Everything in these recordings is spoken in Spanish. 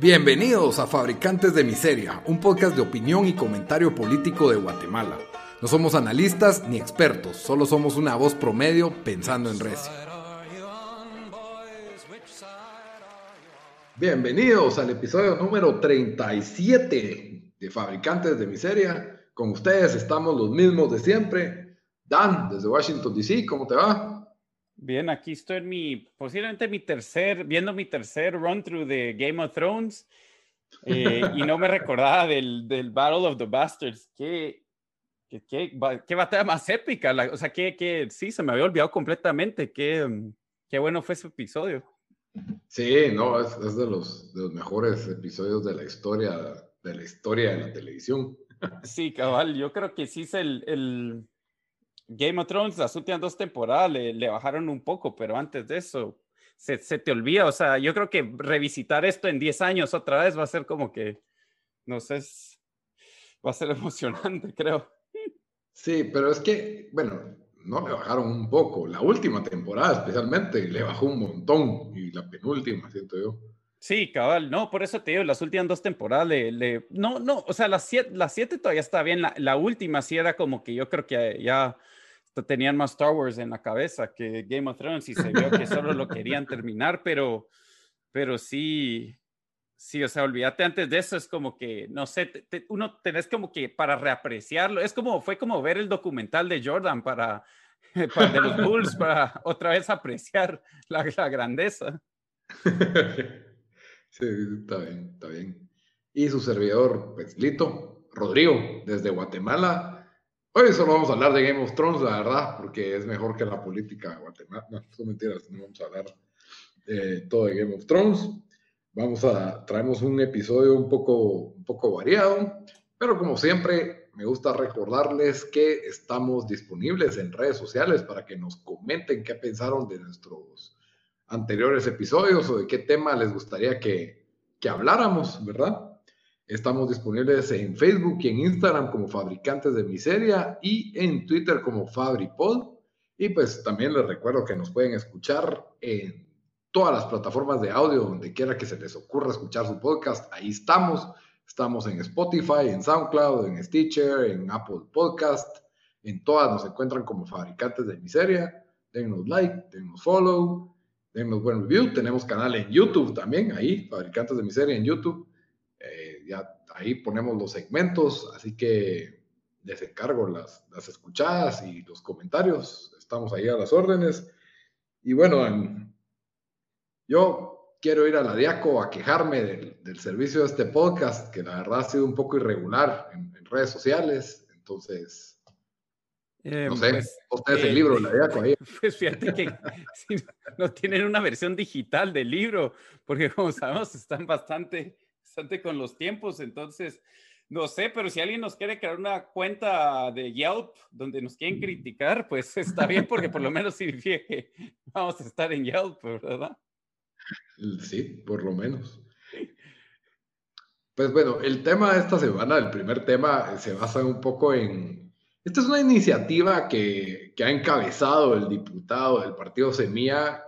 Bienvenidos a Fabricantes de Miseria, un podcast de opinión y comentario político de Guatemala. No somos analistas ni expertos, solo somos una voz promedio pensando en recio. Bienvenidos al episodio número 37 de Fabricantes de Miseria. Con ustedes estamos los mismos de siempre. Dan, desde Washington, D.C., ¿cómo te va? Bien, aquí estoy en mi, posiblemente mi tercer, viendo mi tercer run through de Game of Thrones eh, y no me recordaba del, del, Battle of the Bastards. Qué, qué, qué, qué batalla más épica. o sea, que, que sí, se me había olvidado completamente. Qué, qué bueno fue ese episodio. Sí, no, es, es de, los, de los mejores episodios de la historia, de la historia de la televisión. Sí, cabal, yo creo que sí es el, el Game of Thrones, las últimas dos temporadas le, bajaron un poco, pero antes de eso se, te olvida. O sea, yo creo que revisitar esto en 10 años otra vez va a ser como que, no sé, va a ser emocionante, creo. Sí, pero es que, bueno, no le bajaron un poco. La última temporada especialmente le bajó un montón y la penúltima, siento yo. Sí, cabal, no, por eso te digo, las últimas dos temporadas le, no, no, o sea, las siete, las siete todavía está bien, la, la última sí era como que yo creo que ya tenían más Star Wars en la cabeza que Game of Thrones y se vio que solo lo querían terminar, pero, pero sí, sí, o sea, olvídate antes de eso, es como que, no sé, uno tenés como que para reapreciarlo, es como, fue como ver el documental de Jordan para, para de los Bulls, para otra vez apreciar la, la grandeza. Sí, está bien, está bien. Y su servidor, pues, Lito, Rodrigo, desde Guatemala, Hoy solo vamos a hablar de Game of Thrones, la verdad, porque es mejor que la política de Guatemala. No, son mentiras, no vamos a hablar de todo de Game of Thrones. Vamos a, traemos un episodio un poco, un poco variado, pero como siempre, me gusta recordarles que estamos disponibles en redes sociales para que nos comenten qué pensaron de nuestros anteriores episodios o de qué tema les gustaría que, que habláramos, ¿verdad? Estamos disponibles en Facebook y en Instagram como Fabricantes de Miseria y en Twitter como FabriPod. Y pues también les recuerdo que nos pueden escuchar en todas las plataformas de audio, donde quiera que se les ocurra escuchar su podcast. Ahí estamos. Estamos en Spotify, en SoundCloud, en Stitcher, en Apple Podcast. En todas nos encuentran como Fabricantes de Miseria. Denos like, denos follow, denos buen review. Tenemos canal en YouTube también, ahí, Fabricantes de Miseria en YouTube ya ahí ponemos los segmentos, así que les encargo las, las escuchadas y los comentarios. Estamos ahí a las órdenes. Y bueno, yo quiero ir a la Diaco a quejarme del, servicio de este podcast, que la verdad ha sido un poco irregular en, redes sociales. Entonces, eh, no sé, pues, ustedes el eh, libro de la Diaco ahí. Pues fíjate que no tienen una versión digital del libro, porque como sabemos están bastante con los tiempos, entonces, no sé, pero si alguien nos quiere crear una cuenta de Yelp donde nos quieren criticar, pues está bien porque por lo menos significa que vamos a estar en Yelp, ¿verdad? Sí, por lo menos. Pues bueno, el tema de esta semana, el primer tema, se basa un poco en... Esta es una iniciativa que, que ha encabezado el diputado del partido Semilla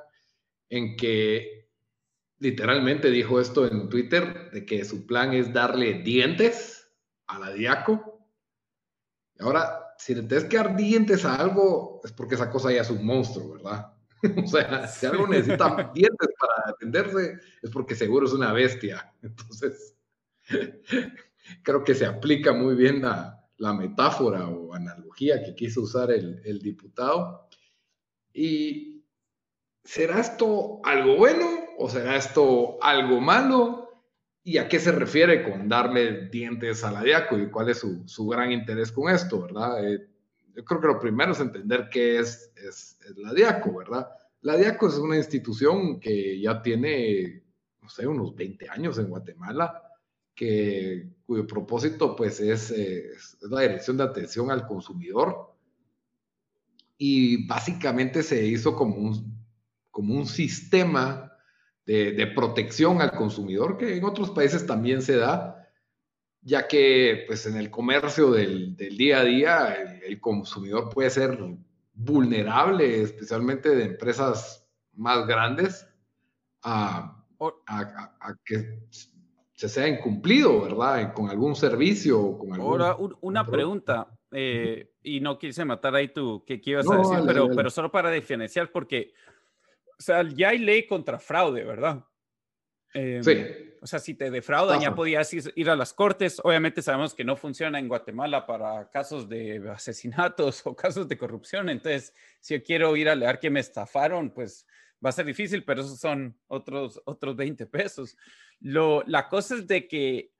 en que literalmente dijo esto en Twitter, de que su plan es darle dientes a la Diaco. Y ahora, si le tienes que dar dientes a algo, es porque esa cosa ya es un monstruo, ¿verdad? o sea, si algo necesita dientes para atenderse, es porque seguro es una bestia. Entonces, creo que se aplica muy bien la, la metáfora o analogía que quiso usar el, el diputado. Y ¿será esto algo bueno o será esto algo malo? ¿Y a qué se refiere con darle dientes a la DIACO y cuál es su, gran interés con esto, verdad? Eh, yo creo que lo primero es entender qué es, es, la DIACO, ¿verdad? La DIACO es una institución que ya tiene, no sé, unos 20 años en Guatemala, que, cuyo propósito pues es, es la dirección de atención al consumidor y básicamente se hizo como un, como un sistema de, protección al consumidor, que en otros países también se da, ya que pues, en el comercio del, día a día el, consumidor puede ser vulnerable, especialmente de empresas más grandes, a, que se sea incumplido, ¿verdad? Con algún servicio o con algún... Ahora, una pregunta, eh, y no quise matar ahí tú, ¿qué, ibas a decir? pero, pero solo para diferenciar, porque, sea, ya hay ley contra fraude, ¿verdad? Em, sí. O sea, si te defraudan, ya podías ir a las cortes. Obviamente sabemos que no funciona en Guatemala para casos de asesinatos o casos de corrupción. Entonces, si yo quiero ir a leer que me estafaron, pues va a ser difícil, pero esos son otros, otros 20 pesos. Lo, la cosa es de que,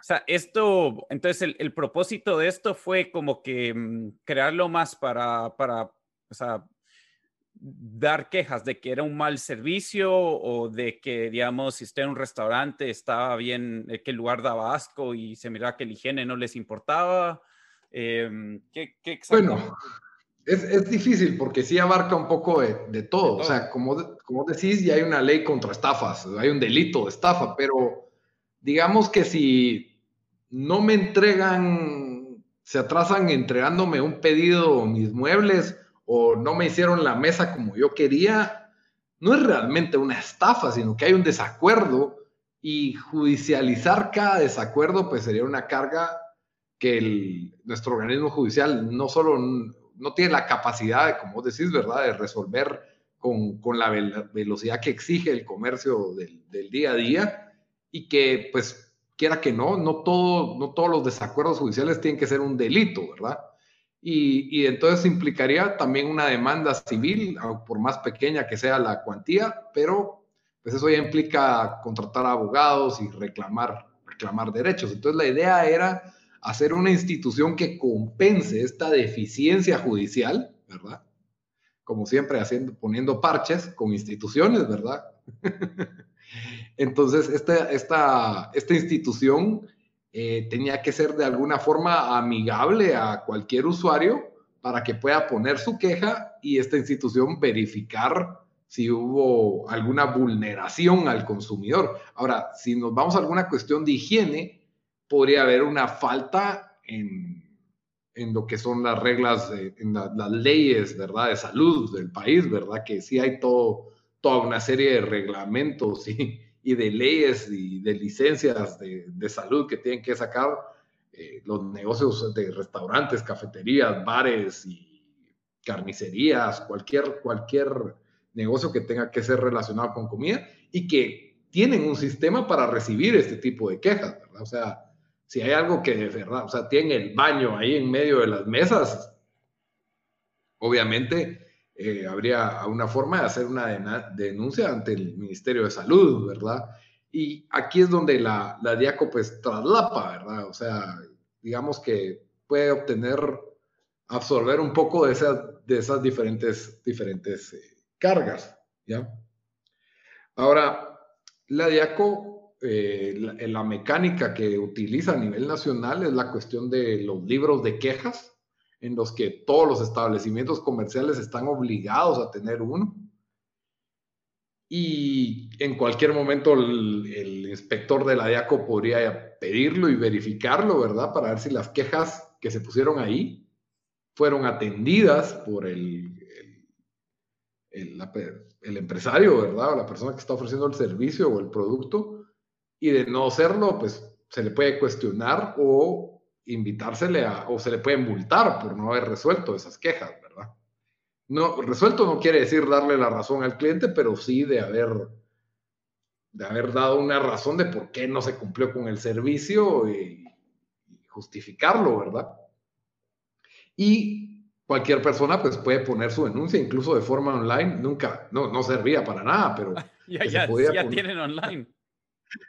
o sea, esto, entonces el, el propósito de esto fue como que mm, crearlo más para, para, o sea, dar quejas de que era un mal servicio o de que, digamos, si usted en un restaurante estaba bien, eh, que el lugar daba asco y se miraba que la higiene no les importaba. Em, ¿qué, qué bueno, es, es, difícil porque sí abarca un poco de, de, todo. O sea, como, como decís, ya hay una ley contra estafas, hay un delito de estafa, pero digamos que si no me entregan, se atrasan entregándome un pedido, mis muebles, o no me hicieron la mesa como yo quería, no es realmente una estafa, sino que hay un desacuerdo y judicializar cada desacuerdo pues sería una carga que nuestro organismo judicial no solo no tiene la capacidad, como decís, ¿verdad?, de resolver con, con la velocidad que exige el comercio del, del, día a día y que pues quiera que no, no, todo, no todos los desacuerdos judiciales tienen que ser un delito, ¿verdad? Y, entonces implicaría también una demanda civil, por más pequeña que sea la cuantía, pero pues eso ya implica contratar abogados y reclamar, reclamar derechos. Entonces la idea era hacer una institución que compense esta deficiencia judicial, ¿verdad? Como siempre, haciendo, poniendo parches con instituciones, ¿verdad? Entonces, esta, esta, esta institución eh, tenía que ser de alguna forma amigable a cualquier usuario para que pueda poner su queja y esta institución verificar si hubo alguna vulneración al consumidor. Ahora, si nos vamos a alguna cuestión de higiene, podría haber una falta en, lo que son las reglas, en las leyes, ¿verdad?, de salud del país, ¿verdad? Que sí hay todo, toda una serie de reglamentos y, y de leyes y de licencias de, de salud que tienen que sacar eh, los negocios de restaurantes, cafeterías, bares y carnicerías, cualquier, cualquier negocio que tenga que ser relacionado con comida y que tienen un sistema para recibir este tipo de quejas. O sea, si hay algo que de verdad, o sea, tienen el baño ahí en medio de las mesas, obviamente eh, habría una forma de hacer una denuncia ante el Ministerio de Salud, ¿verdad? Y aquí es donde la, la DIACO pues traslapa, ¿verdad? O sea, digamos que puede obtener, absorber un poco de esas, diferentes eh, cargas, ¿ya? Ahora, la DIACO, eh, la, la mecánica que utiliza a nivel nacional es la cuestión de los libros de quejas, en los que todos los establecimientos comerciales están obligados a tener uno. Y en cualquier momento el, inspector de la DIACO podría pedirlo y verificarlo, ¿verdad? Para ver si las quejas que se pusieron ahí fueron atendidas por el, el, el, empresario, ¿verdad? O la persona que está ofreciendo el servicio o el producto. Y de no serlo, pues se le puede cuestionar o invitársele a, o se le puede multar por no haber resuelto esas quejas, ¿verdad? No, resuelto no quiere decir darle la razón al cliente, pero sí de haber, de haber dado una razón de por qué no se cumplió con el servicio y, justificarlo, ¿verdad? Y cualquier persona pues puede poner su denuncia, incluso de forma online, nunca, no, no servía para nada, pero... ya, ya, ya tienen online.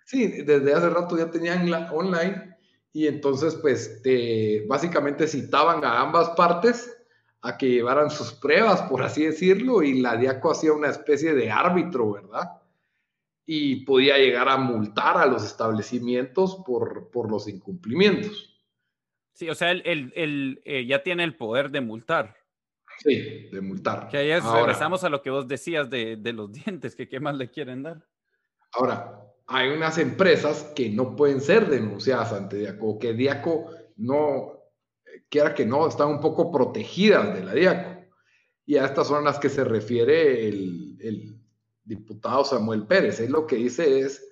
Sí, desde hace rato ya tenían la, online y entonces pues básicamente citaban a ambas partes a que llevaran sus pruebas, por así decirlo, y la DIACO hacía una especie de árbitro, ¿verdad? Y podía llegar a multar a los establecimientos por, por los incumplimientos. Sí, o sea, él, eh, ya tiene el poder de multar. Sí, de multar. Que ahí regresamos a lo que vos decías de, de los dientes, que qué más le quieren dar. Ahora, hay unas empresas que no pueden ser denunciadas ante Diaco, que Diaco no, quiera que no, están un poco protegidas de la Diaco. Y a estas son las que se refiere el, diputado Samuel Pérez. Él lo que dice es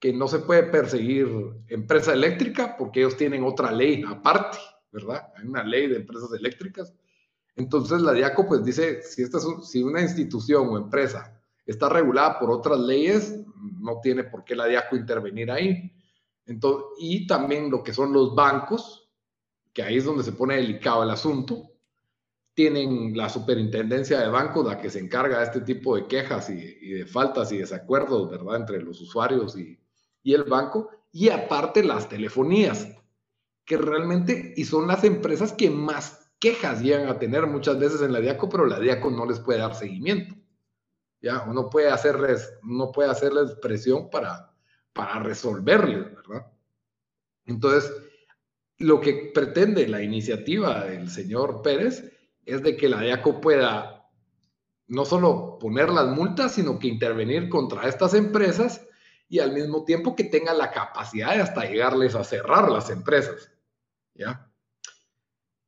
que no se puede perseguir empresa eléctrica porque ellos tienen otra ley aparte, ¿verdad? Hay una ley de empresas eléctricas. Entonces la DIACO pues dice, si, esta si una institución o empresa está regulada por otras leyes, no tiene por qué la DIACO intervenir ahí. Entonces, y también lo que son los bancos, que ahí es donde se pone delicado el asunto, tienen la superintendencia de bancos la que se encarga de este tipo de quejas y, de faltas y desacuerdos, ¿verdad?, entre los usuarios y, y el banco, y aparte las telefonías, que realmente, y son las empresas que más quejas llegan a tener muchas veces en la DIACO, pero la DIACO no les puede dar seguimiento. Ya, uno puede hacerles, no puede hacerles presión para, para resolverles, ¿verdad? Entonces, lo que pretende la iniciativa del señor Pérez es de que la DIACO pueda no solo poner las multas, sino que intervenir contra estas empresas y al mismo tiempo que tenga la capacidad de hasta llegarles a cerrar las empresas. ¿Ya?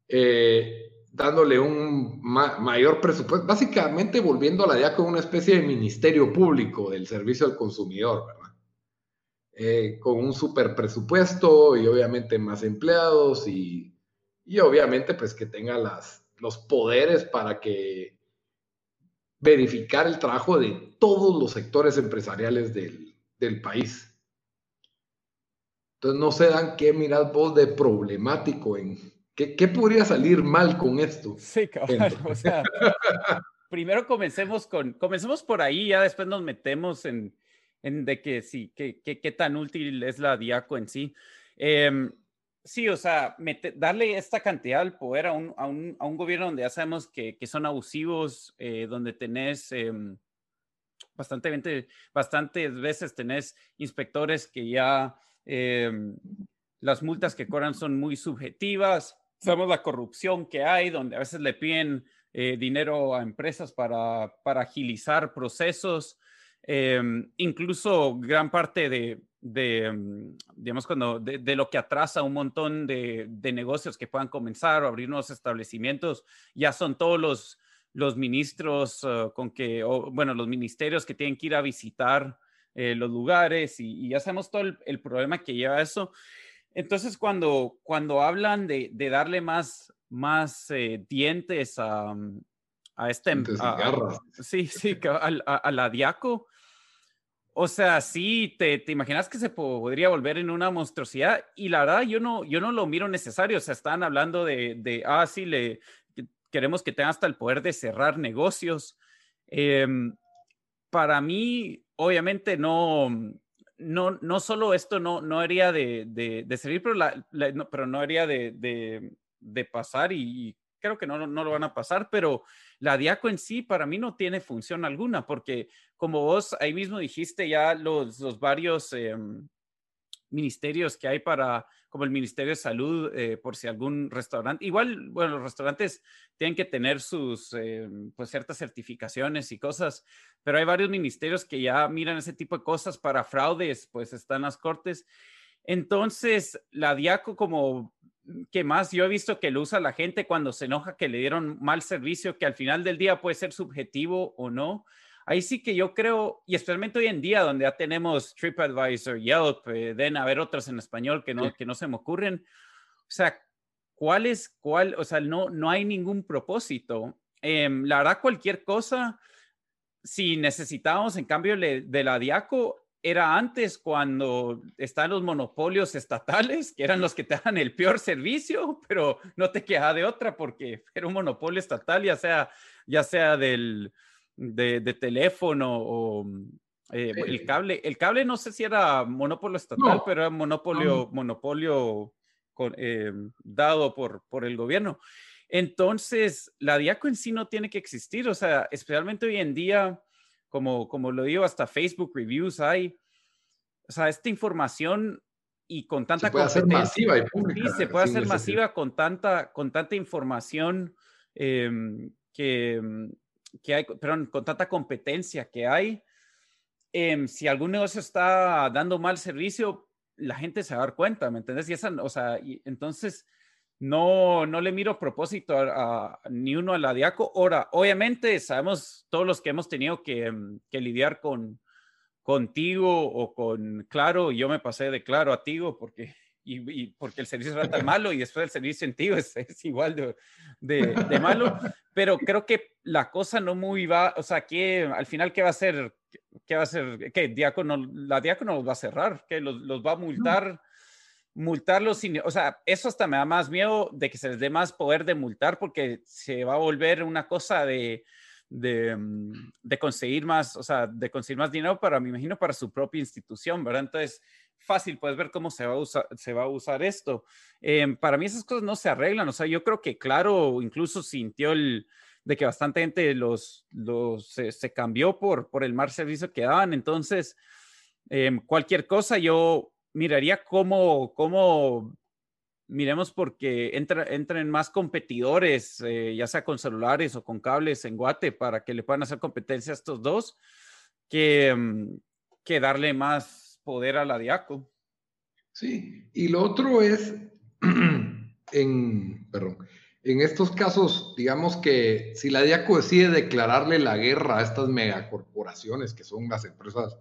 Eh, dándole un mayor presupuesto, básicamente volviendo a la DIACO una especie de ministerio público del servicio al consumidor, ¿verdad? Eh, con un super presupuesto y obviamente más empleados y, y obviamente pues que tenga las, los poderes para que verificar el trabajo de todos los sectores empresariales del, del país. Entonces no se dan qué mirad vos de problemático en qué, qué podría salir mal con esto. Sí, cabrón. O sea, primero comencemos con, comencemos por ahí, ya después nos metemos en, en de que sí, qué que, tan útil es la DIACO en sí. Em, sí, o sea, darle esta cantidad al poder a un, a un, a un gobierno donde ya sabemos que, que son abusivos, eh, donde tenés eh, bastante, bastantes veces tenés inspectores que ya em, las multas que cobran son muy subjetivas. Sabemos la corrupción que hay, donde a veces le piden eh, dinero a empresas para, para agilizar procesos. Em, incluso gran parte de, de em, digamos, cuando, de, lo que atrasa un montón de, de, negocios que puedan comenzar o abrir nuevos establecimientos, ya son todos los, los ministros uh, con que, bueno, los ministerios que tienen que ir a visitar eh, los lugares y, ya sabemos todo el, problema que lleva eso. Entonces, cuando, cuando hablan de, de darle más, más eh, dientes a, a este... sí, sí, a, a, la Diaco, o sea, sí, te, te, imaginas que se podría volver en una monstruosidad y la verdad yo no, yo no lo miro necesario. O sea, están hablando de, de ah, sí, le, queremos que tenga hasta el poder de cerrar negocios. Em, para mí, obviamente, no, no, no solo esto no, no haría de, de, servir, pero, la, no, pero no haría de, de pasar y, creo que no, no, lo van a pasar, pero la Diaco en sí para mí no tiene función alguna, porque como vos ahí mismo dijiste ya los, los varios em, ministerios que hay para, como el Ministerio de Salud, eh, por si algún restaurante, igual, bueno, los restaurantes tienen que tener sus, em, pues ciertas certificaciones y cosas, pero hay varios ministerios que ya miran ese tipo de cosas para fraudes, pues están las cortes. Entonces, la Diaco como que más yo he visto que lo usa la gente cuando se enoja que le dieron mal servicio, que al final del día puede ser subjetivo o no. Ahí sí que yo creo, y especialmente hoy en día donde ya tenemos TripAdvisor, Yelp, eh, deben haber otras en español que no, que no se me ocurren. O sea, ¿cuál es cuál? O sea, no, no hay ningún propósito. Em, la verdad, cualquier cosa, si necesitábamos en cambio de la Diaco, era antes cuando están los monopolios estatales, que eran los que te dan el peor servicio, pero no te queda de otra porque era un monopolio estatal, ya sea, ya sea del, de, teléfono o eh, el cable. El cable no sé si era monopolio estatal, pero era monopolio, monopolio eh, dado por, por el gobierno. Entonces, la DIACO en sí no tiene que existir, o sea, especialmente hoy en día como, como lo digo, hasta Facebook reviews hay. O sea, esta información y con tanta se puede hacer masiva y pública. Sí, se puede hacer masiva con tanta, con tanta información em, que, que hay, perdón, con tanta competencia que hay. Em, si algún negocio está dando mal servicio, la gente se va a dar cuenta, ¿me entiendes? Y esa, o sea, entonces no, no le miro propósito a, ni uno a la. Ahora, obviamente sabemos todos los que hemos tenido que, mm, lidiar con, contigo o con Claro, yo me pasé de Claro a Tigo porque, y, porque el servicio era tan malo y después el servicio en Tigo es, igual de, de, malo, pero creo que la cosa no muy va, o sea, que al final, ¿qué va a hacer? ¿Qué va a hacer? ¿Qué? Diácono, la Diácono los va a cerrar, que los, los va a multar. multarlos, sin, o sea, eso hasta me da más miedo de que se les dé más poder de multar porque se va a volver una cosa de, Mm, de, conseguir más, o sea, de conseguir más dinero para, me imagino, para su propia institución, ¿verdad? Entonces, fácil, puedes ver cómo se va a usar, se va a usar esto. Em, para mí esas cosas no se arreglan, o sea, yo creo que, claro, incluso sintió el, de que bastante gente los, los se, cambió por, por el mal servicio que daban, entonces, em, cualquier cosa yo miraría cómo, cómo miremos porque entra, entren más competidores, eh, ya sea con celulares o con cables en Guate, para que le puedan hacer competencia a estos dos, que, mm, que darle más poder a la Diaco. Sí, y lo otro es, en, perdón, en estos casos, digamos que si la Diaco decide declararle la guerra a estas megacorporaciones, que son las empresas,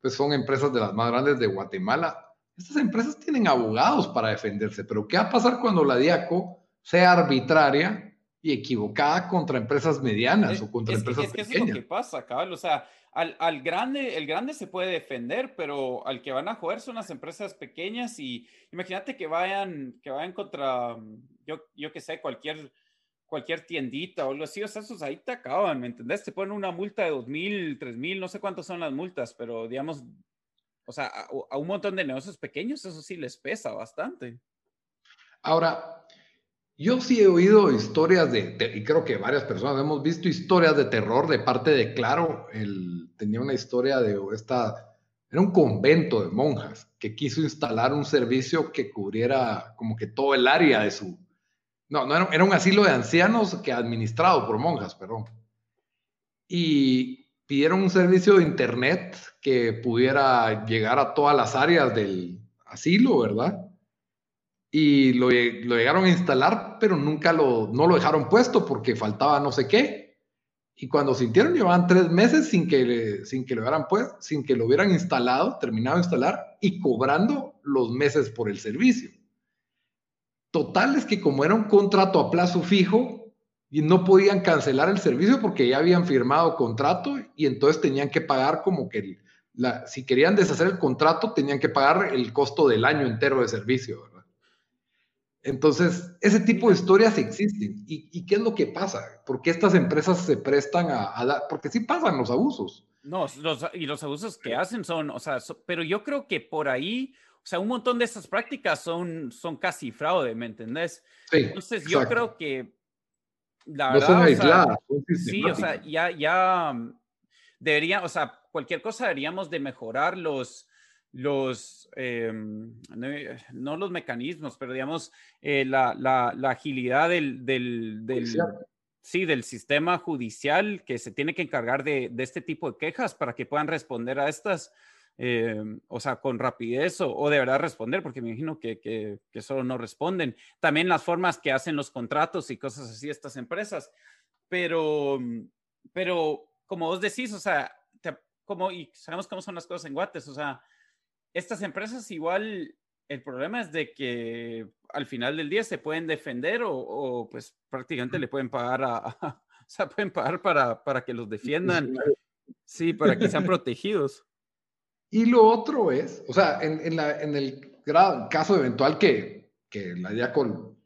pues son empresas de las más grandes de Guatemala, estas empresas tienen abogados para defenderse, pero ¿qué va a pasar cuando la DIACO sea arbitraria y equivocada contra empresas medianas o contra empresas es que pequeñas? es lo que pasa, cabal. O sea, al, grande, el grande se puede defender, pero al que van a joder son las empresas pequeñas y imagínate que vayan, que vayan contra, yo, yo que sé, cualquier cualquier tiendita o algo así, o sea, esos ahí te acaban, ¿me entendés? Te ponen una multa de dos mil, tres mil, no sé cuántas son las multas, pero digamos, o sea, a, un montón de negocios pequeños eso sí les pesa bastante. Ahora, yo sí he oído historias de, y creo que varias personas hemos visto historias de terror de parte de Claro. Él tenía una historia de esta, era un convento de monjas que quiso instalar un servicio que cubriera como que todo el área de su, no, no era, era un asilo de ancianos que administrado por monjas, perdón. Y pidieron un servicio de internet que pudiera llegar a todas las áreas del asilo, ¿verdad? Y lo, llegaron a instalar, pero nunca lo, no lo dejaron puesto porque faltaba no sé qué. Y cuando sintieron, llevaban tres meses sin que, sin que lo hubieran puesto, sin que lo hubieran instalado, terminado de instalar y cobrando los meses por el servicio. Total es que como era un contrato a plazo fijo, y no podían cancelar el servicio porque ya habían firmado contrato y entonces tenían que pagar como que la, si querían deshacer el contrato tenían que pagar el costo del año entero de servicio. Entonces, ese tipo de historias existen. ¿Y, qué es lo que pasa? ¿Por qué estas empresas se prestan a, dar? Porque sí pasan los abusos. No, y los abusos que hacen son, o sea, pero yo creo que por ahí, o sea, un montón de estas prácticas son, son casi fraude, ¿me entendés? Sí, Entonces, yo creo que no son aisladas. sí, o sea, ya, ya mm, debería, o sea, cualquier cosa deberíamos de mejorar los, los, em, no, los mecanismos, pero digamos, eh, la, la, la, agilidad del, del, del sí, del sistema judicial que se tiene que encargar de, de, este tipo de quejas para que puedan responder a estas eh, o sea, con rapidez o, de verdad responder, porque me imagino que, que, solo no responden. También las formas que hacen los contratos y cosas así estas empresas. Pero, pero como vos decís, o sea, como, y sabemos cómo son las cosas en Guates, o sea, estas empresas igual, el problema es de que al final del día se pueden defender o, pues prácticamente le pueden pagar a, sea, pueden pagar para, para que los defiendan. Sí, para que sean protegidos. Y lo otro es, o sea, en, en, la, en el caso eventual que, que la Diacon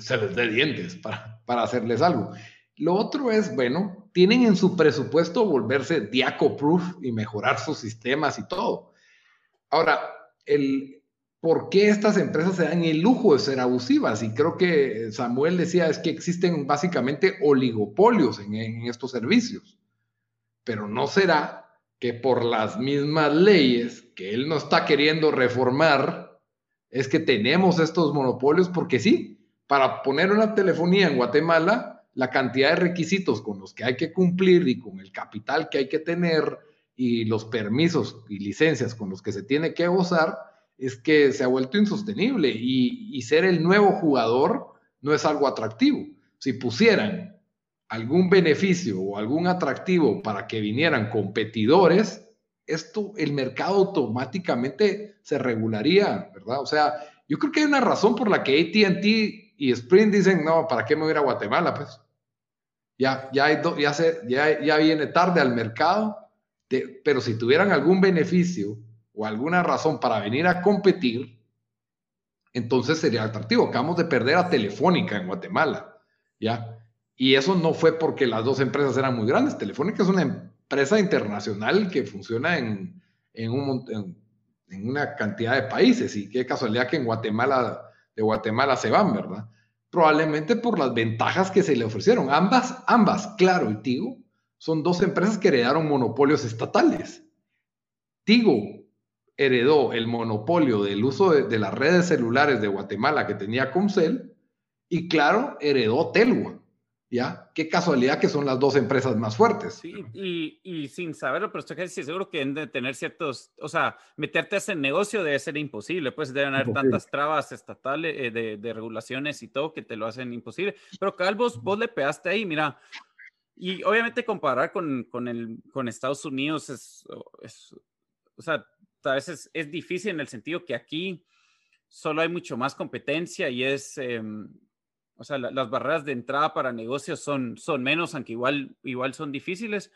se les dé dientes para, para hacerles algo. Lo otro es, bueno, tienen en su presupuesto volverse Diaco-proof y mejorar sus sistemas y todo. Ahora, el, ¿por qué estas empresas se dan el lujo de ser abusivas? Y creo que Samuel decía, es que existen básicamente oligopolios en, en estos servicios. Pero no será que por las mismas leyes que él no está queriendo reformar, es que tenemos estos monopolios porque sí, para poner una telefonía en Guatemala, la cantidad de requisitos con los que hay que cumplir y con el capital que hay que tener y los permisos y licencias con los que se tiene que gozar, es que se ha vuelto insostenible y, y ser el nuevo jugador no es algo atractivo. Si pusieran algún beneficio o algún atractivo para que vinieran competidores, esto, el mercado automáticamente se regularía, ¿verdad? O sea, yo creo que hay una razón por la que ATT y Sprint dicen, no, ¿para qué me voy a ir a Guatemala? Pues ya, ya, ya, se, ya, ya viene tarde al mercado, pero si tuvieran algún beneficio o alguna razón para venir a competir, entonces sería atractivo. Acabamos de perder a Telefónica en Guatemala, ¿ya? Y eso no fue porque las dos empresas eran muy grandes. Telefónica es una empresa internacional que funciona en, en, un, en, una cantidad de países y qué casualidad que en Guatemala, de Guatemala se van, ¿verdad? Probablemente por las ventajas que se le ofrecieron. Ambas, ambas, Claro y Tigo, son dos empresas que heredaron monopolios estatales. Tigo heredó el monopolio del uso de, las redes celulares de Guatemala que tenía Comcel y claro, heredó Telua. ¿Ya? Qué casualidad que son las dos empresas más fuertes. Sí, y, y sin saberlo, pero estoy casi seguro que deben de tener ciertos, o sea, meterte a ese negocio debe ser imposible, pues deben haber tantas trabas estatales eh, de, de, regulaciones y todo que te lo hacen imposible. Pero Calvos, vos le pegaste ahí, mira, y obviamente comparar con, con, el, con Estados Unidos es, es, o sea, a veces es difícil en el sentido que aquí solo hay mucho más competencia y es, em, o sea, las barreras de entrada para negocios son, son menos, aunque igual, igual son difíciles.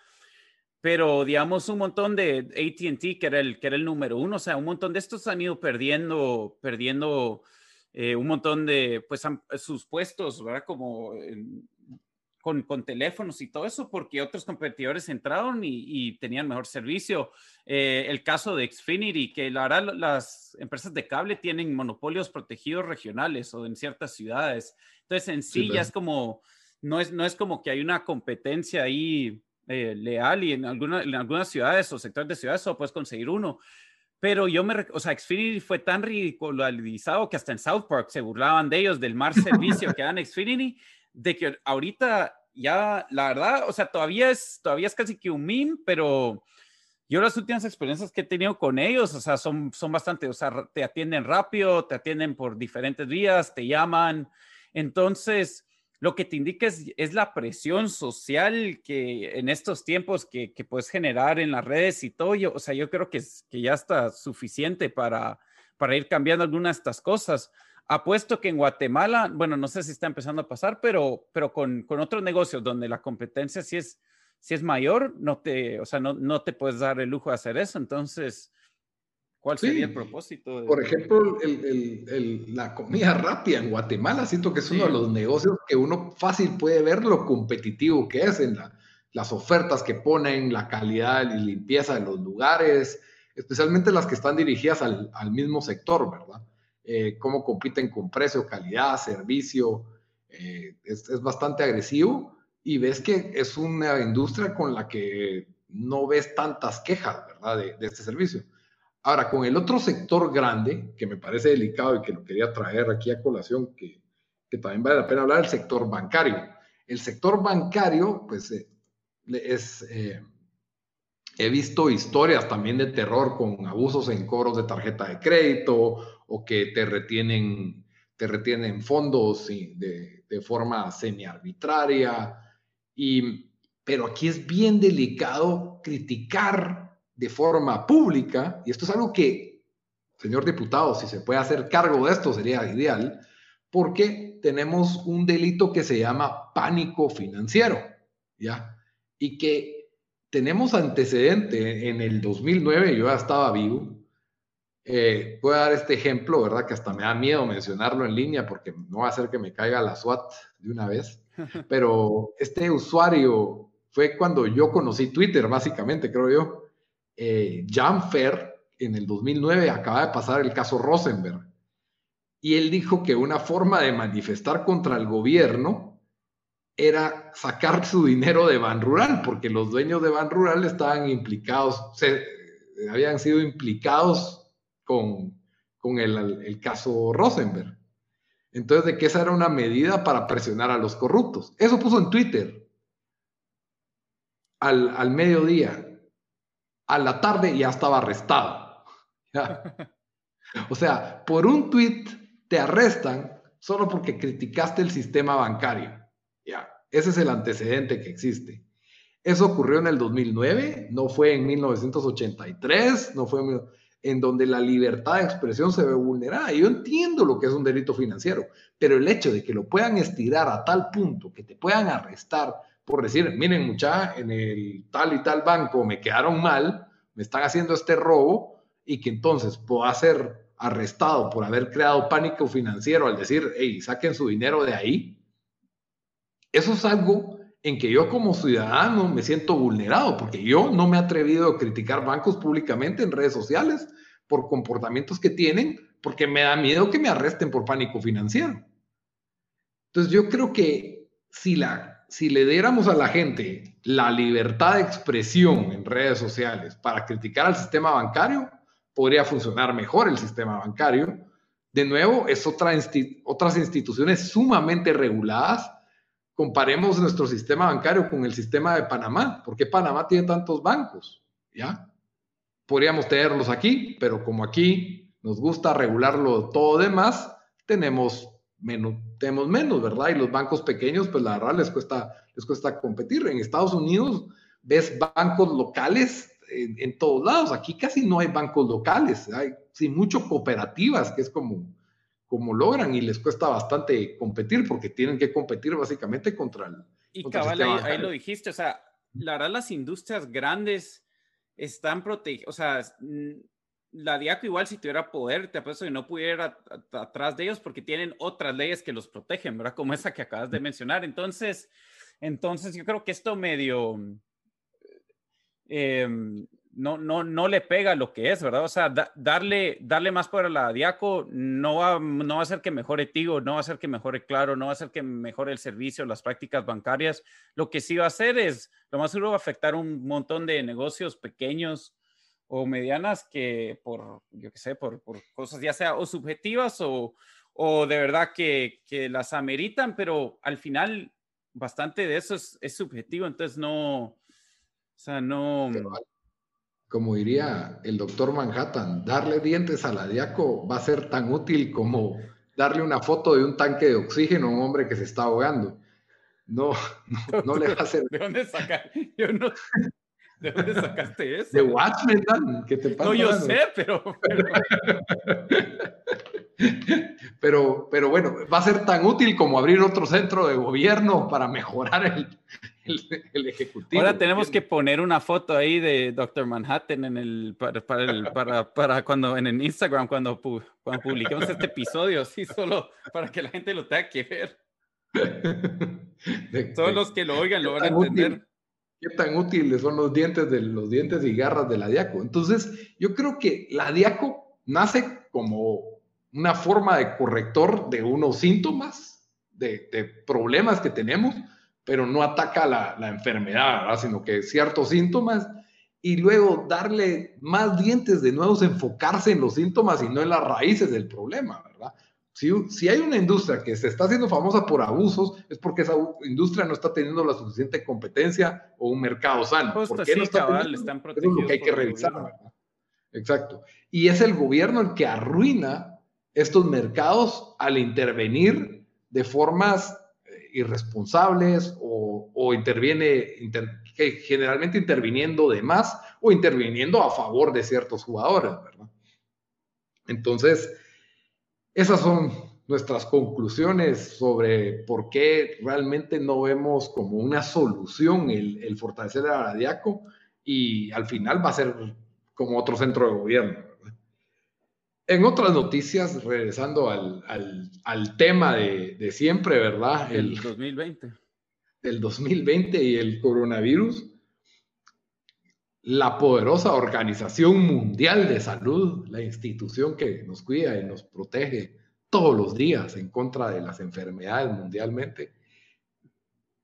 Pero digamos, un montón de ATT, que, era el, que era el número uno, o sea, un montón de estos han ido perdiendo, perdiendo eh, un montón de, pues, sus puestos, ¿verdad? Como con, con, teléfonos y todo eso, porque otros competidores entraron y, tenían mejor servicio. Eh, el caso de Xfinity, que la verdad las empresas de cable tienen monopolios protegidos regionales o en ciertas ciudades. Entonces, en sí, ya es como, no es, no es como que hay una competencia ahí eh, leal y en, alguna, en algunas ciudades o sectores de ciudades solo puedes conseguir uno. Pero yo me, o sea, Xfinity fue tan ridicularizado que hasta en South Park se burlaban de ellos, del mar servicio que dan Xfinity de que ahorita ya, la verdad, o sea, todavía es, todavía es casi que un meme, pero yo las últimas experiencias que he tenido con ellos, o sea, son, son bastante, o sea, te atienden rápido, te atienden por diferentes vías, te llaman. Entonces, lo que te indica es, es la presión social que en estos tiempos que, que, puedes generar en las redes y todo. Yo, o sea, yo creo que, que ya está suficiente para, para ir cambiando algunas de estas cosas. Apuesto que en Guatemala, bueno, no sé si está empezando a pasar, pero, pero con, con otros negocios donde la competencia sí es, sí es mayor, no te, o sea, no, no te puedes dar el lujo de hacer eso. Entonces, ¿cuál sería el propósito? Por ejemplo, el, el, la comida rápida en Guatemala, siento que es uno de los negocios que uno fácil puede ver lo competitivo que es en la, las ofertas que ponen, la calidad y limpieza de los lugares, especialmente las que están dirigidas al, al mismo sector, ¿verdad? Eh, cómo compiten con precio, calidad, servicio. Eh, es, bastante agresivo y ves que es una industria con la que no ves tantas quejas, ¿verdad? De, este servicio. Ahora, con el otro sector grande, que me parece delicado y que lo quería traer aquí a colación, que, que también vale la pena hablar, el sector bancario. El sector bancario, pues, eh, es... he visto historias también de terror con abusos en cobros de tarjeta de crédito o que te retienen, te retienen fondos de, de forma semi-arbitraria. Pero aquí es bien delicado criticar de forma pública, y esto es algo que, señor diputado, si se puede hacer cargo de esto sería ideal, porque tenemos un delito que se llama pánico financiero, ¿ya? Y que tenemos antecedente en el 2009, yo ya estaba vivo, eh, voy a dar este ejemplo, ¿verdad? Que hasta me da miedo mencionarlo en línea porque no va a hacer que me caiga la SWAT de una vez. Pero este usuario fue cuando yo conocí Twitter, básicamente, creo yo. Eh, Jan Fer, en el 2009, acaba de pasar el caso Rosenberg. Y él dijo que una forma de manifestar contra el gobierno era sacar su dinero de Ban Rural, porque los dueños de Ban Rural estaban implicados, se, habían sido implicados con, con el, el, caso Rosenberg. Entonces, de que esa era una medida para presionar a los corruptos. Eso puso en Twitter al, al mediodía. A la tarde ya estaba arrestado. O sea, por un tweet te arrestan solo porque criticaste el sistema bancario. Ya, ese es el antecedente que existe. Eso ocurrió en el 2009, no fue en 1983, no fue en, donde la libertad de expresión se ve vulnerada. Yo entiendo lo que es un delito financiero, pero el hecho de que lo puedan estirar a tal punto que te puedan arrestar por decir, miren mucha, en el tal y tal banco me quedaron mal, me están haciendo este robo y que entonces pueda ser arrestado por haber creado pánico financiero al decir, hey, saquen su dinero de ahí. Eso es algo en que yo como ciudadano me siento vulnerado, porque yo no me he atrevido a criticar bancos públicamente en redes sociales por comportamientos que tienen, porque me da miedo que me arresten por pánico financiero. Entonces yo creo que si, la, si le diéramos a la gente la libertad de expresión en redes sociales para criticar al sistema bancario, podría funcionar mejor el sistema bancario. De nuevo, es otra otras instituciones sumamente reguladas comparemos nuestro sistema bancario con el sistema de Panamá. ¿Por qué Panamá tiene tantos bancos? ¿Ya? Podríamos tenerlos aquí, pero como aquí nos gusta regularlo todo demás, tenemos menos, tenemos menos, ¿verdad? Y los bancos pequeños, pues la verdad les cuesta, les cuesta competir. En Estados Unidos ves bancos locales en, en todos lados. Aquí casi no hay bancos locales, hay sí, mucho cooperativas, que es como como logran y les cuesta bastante competir porque tienen que competir básicamente contra el... Y cabal, ahí, lo dijiste, o sea, la verdad las industrias grandes están protegidas, o sea, la DIACO igual si tuviera poder, te apuesto que no pudiera atrás de ellos porque tienen otras leyes que los protegen, ¿verdad? Como esa que acabas de mencionar. Entonces, entonces yo creo que esto medio... Eh, no, no, no le pega lo que es, ¿verdad? O sea, darle, darle más para la Diaco no va, no va a hacer que mejore Tigo, no va a hacer que mejore Claro, no va a hacer que mejore el servicio, las prácticas bancarias. Lo que sí va a hacer es, lo más seguro va a afectar un montón de negocios pequeños o medianas que por, yo qué sé, por, por cosas ya sea o subjetivas o, o de verdad que, que, las ameritan, pero al final bastante de eso es, es subjetivo, entonces no, o sea, no como diría el doctor Manhattan, darle dientes a la diaco va a ser tan útil como darle una foto de un tanque de oxígeno a un hombre que se está ahogando. No, no, le va a hacer. ¿De dónde sacaste? ¿De dónde sacaste eso? De Watchmen, Dan. ¿Qué te pasa? No, yo sé, pero... pero... pero... bueno, va a ser tan útil como abrir otro centro de gobierno para mejorar el, el, ejecutivo. Ahora tenemos que poner una foto ahí de Doctor Manhattan en el, para, para, para, cuando en el Instagram, cuando, cuando publiquemos este episodio, sí, solo para que la gente lo tenga que ver. Todos los que lo oigan lo van a entender. qué tan útiles son los dientes de los dientes y garras de la Diaco. Entonces, yo creo que la Diaco nace como una forma de corrector de unos síntomas, de, de problemas que tenemos, pero no ataca la, la enfermedad, sino que ciertos síntomas y luego darle más dientes de nuevo, enfocarse en los síntomas y no en las raíces del problema, ¿verdad? Si, si, hay una industria que se está haciendo famosa por abusos, es porque esa industria no está teniendo la suficiente competencia o un mercado sano. ¿Por qué no está teniendo? Están Eso es lo que hay que revisar, ¿verdad? Exacto. Y es el gobierno el que arruina estos mercados al intervenir de formas irresponsables o, interviene, generalmente interviniendo de más o interviniendo a favor de ciertos jugadores, ¿verdad? Entonces, esas son nuestras conclusiones sobre por qué realmente no vemos como una solución el, el fortalecer a Aradiaco y al final va a ser como otro centro de gobierno. En otras noticias, regresando al, al, tema de, de, siempre, ¿verdad? El, 2020. El 2020 y el coronavirus. La poderosa Organización Mundial de Salud, la institución que nos cuida y nos protege todos los días en contra de las enfermedades mundialmente,